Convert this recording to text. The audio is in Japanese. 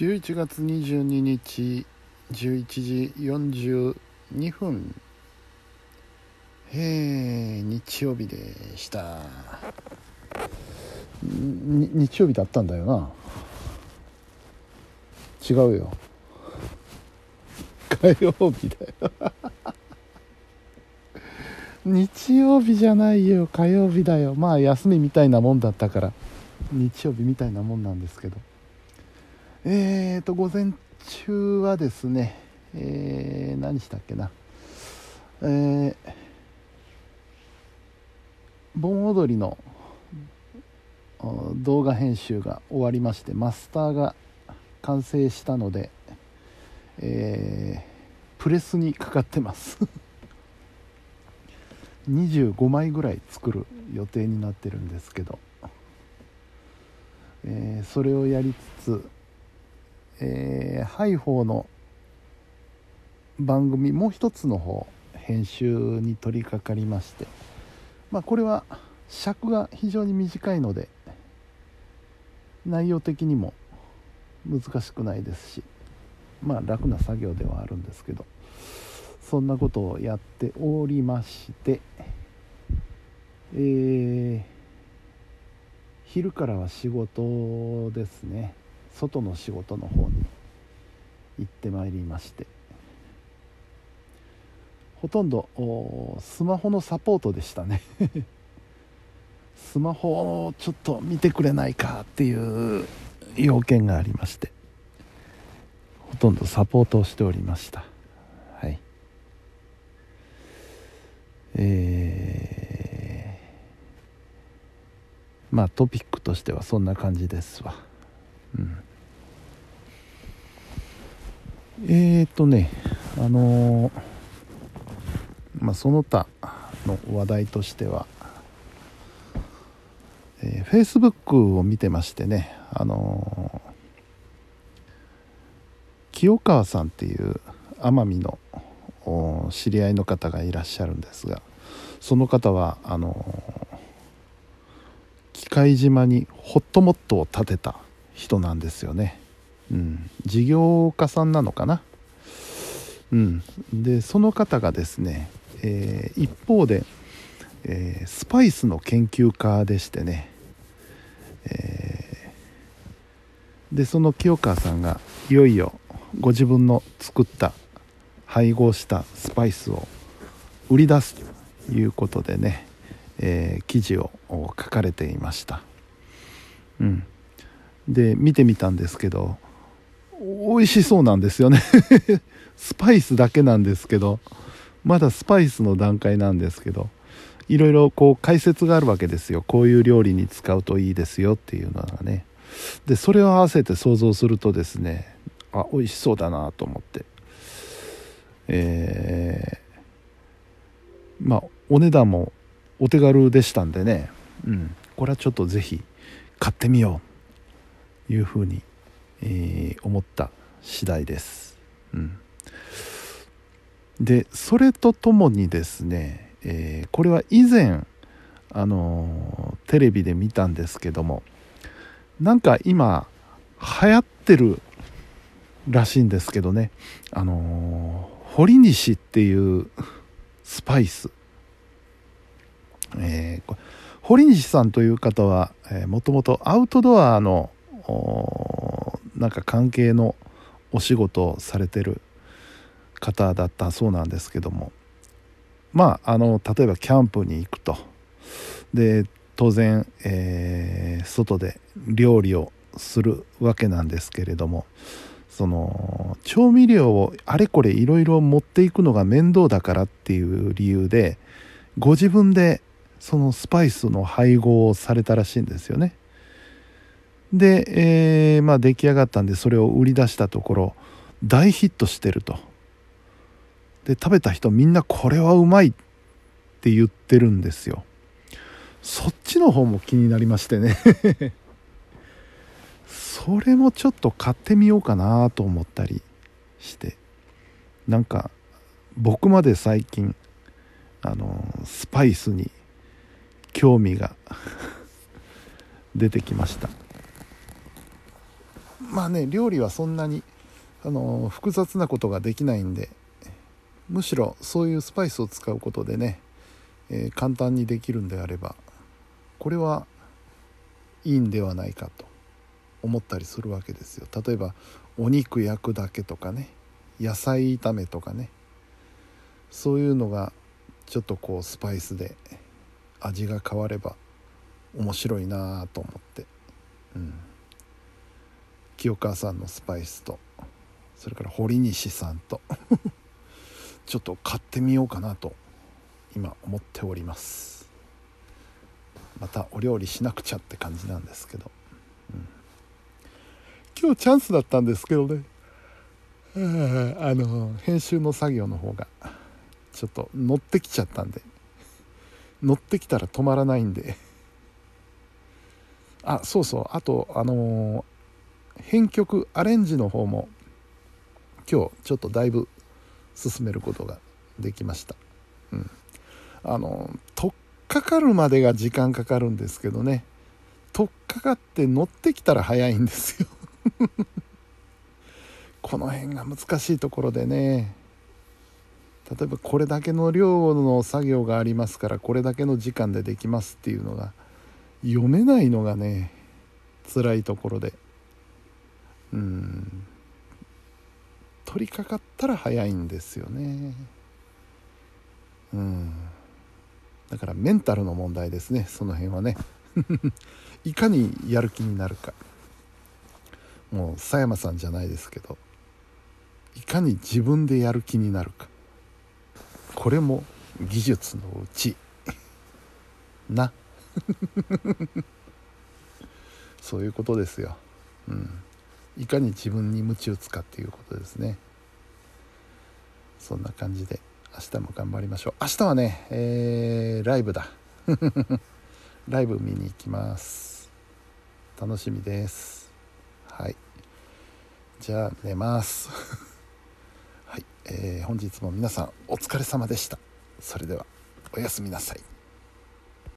11月22日11時42分。へえ、日曜日でした。日曜日だったんだよな。違うよ。火曜日だよ。日曜日じゃないよ。火曜日だよ。まあ休みみたいなもんだったから。日曜日みたいなもんなんですけど。えーと午前中はですねえー、何したっけな。えー、盆踊りの動画編集が終わりましてマスターが完成したので、えー、プレスにかかってます。25枚ぐらい作る予定になってるんですけど、えー、それをやりつつ、え、ハイフォーの番組もう一つの方編集に取り掛かりましてまあこれは尺が非常に短いので内容的にも難しくないですしまあ楽な作業ではあるんですけどそんなことをやっておりましてえー、昼からは仕事ですね。外の仕事の方に行ってまいりまして。ほとんどスマホのサポートでしたね。スマホをちょっと見てくれないかっていう要件がありまして。ほとんどサポートをしておりました。はい。えー、まあトピックとしてはそんな感じですわ。うん。えーとねあのー、まあその他の話題としてはえー、Facebook を見てましてね、あの、清川さんっていう奄美の知り合いの方がいらっしゃるんですがその方はあのー、機械島にホットモットを建てた人なんですよね、うん、事業家さんなのかな、うん、でその方がですね、えー、一方でえー、スパイスの研究家でしてね、えー、でその清川さんがいよいよご自分の作った配合したスパイスを売り出すということでね、えー、記事を書かれていました、うん、で見てみたんですけど美味しそうなんですよね。スパイスだけなんですけどまだスパイスの段階なんですけどいろいろこう解説があるわけですよ。こういう料理に使うといいですよっていうのがね。でそれを合わせて想像するとですねあ美味しそうだなと思って。えー、まあお値段もお手軽でしたんでね。うん。これはちょっと是非買ってみよう。いうふうに、えー、思った次第です、うん、でそれとともにですねえー、これは以前あのー、テレビで見たんですけどもなんか今流行ってるらしいんですけどね。あのー、堀西っていうスパイス、えー、堀西さんという方は、もともとアウトドアのなんか関係のお仕事をされてる方だったそうなんですけども。まああの例えばキャンプに行くと。で当然、えー、外で料理をするわけなんですけれども。その調味料をあれこれいろいろ持っていくのが面倒だからっていう理由でご自分でそのスパイスの配合をされたらしいんですよね。で、えー、まあ出来上がったんでそれを売り出したところ大ヒットしてると。で食べた人みんなこれはうまいって言ってるんですよ。そっちの方も気になりましてね。それもちょっと買ってみようかなと思ったりして。なんか僕まで最近あのスパイスに興味が 出てきました。まあね料理はそんなにあの複雑なことができないんでむしろそういうスパイスを使うことでね、えー、簡単にできるんであればこれはいいんではないかと思ったりするわけですよ。例えばお肉焼くだけとかね野菜炒めとかねそういうのがちょっとこうスパイスで味が変われば面白いなと思って、うん、清川さんのスパイスとそれから堀西さんと ちょっと買ってみようかなと今思っております。またお料理しなくちゃって感じなんですけど、うん、今日チャンスだったんですけどね。あの編集の作業の方がちょっと乗ってきちゃったんで。乗ってきたら止まらないんで。あそうそう。あとあの、編曲アレンジの方も今日ちょっとだいぶ進めることができました。うん。あの取っかかるまでが時間かかるんですけどね。取っかかって乗ってきたら早いんですよ。この辺が難しいところでね。例えばこれだけの量の作業がありますからこれだけの時間でできますっていうのが読めないのがね辛いところで。うん。取り掛かったら早いんですよね。うん。だからメンタルの問題ですねその辺はね。いかにやる気になるか。もう佐山さんじゃないですけどいかに自分でやる気になるか。これも技術のうち。な。そういうことですよ、うん、いかに自分に鞭打つかっていうことですね。そんな感じで明日も頑張りましょう。明日はね、えー、ライブだ。ライブ見に行きます。楽しみです。はい。じゃあ寝ます。はい、えー、本日も皆さんお疲れ様でした。それではおやすみなさい。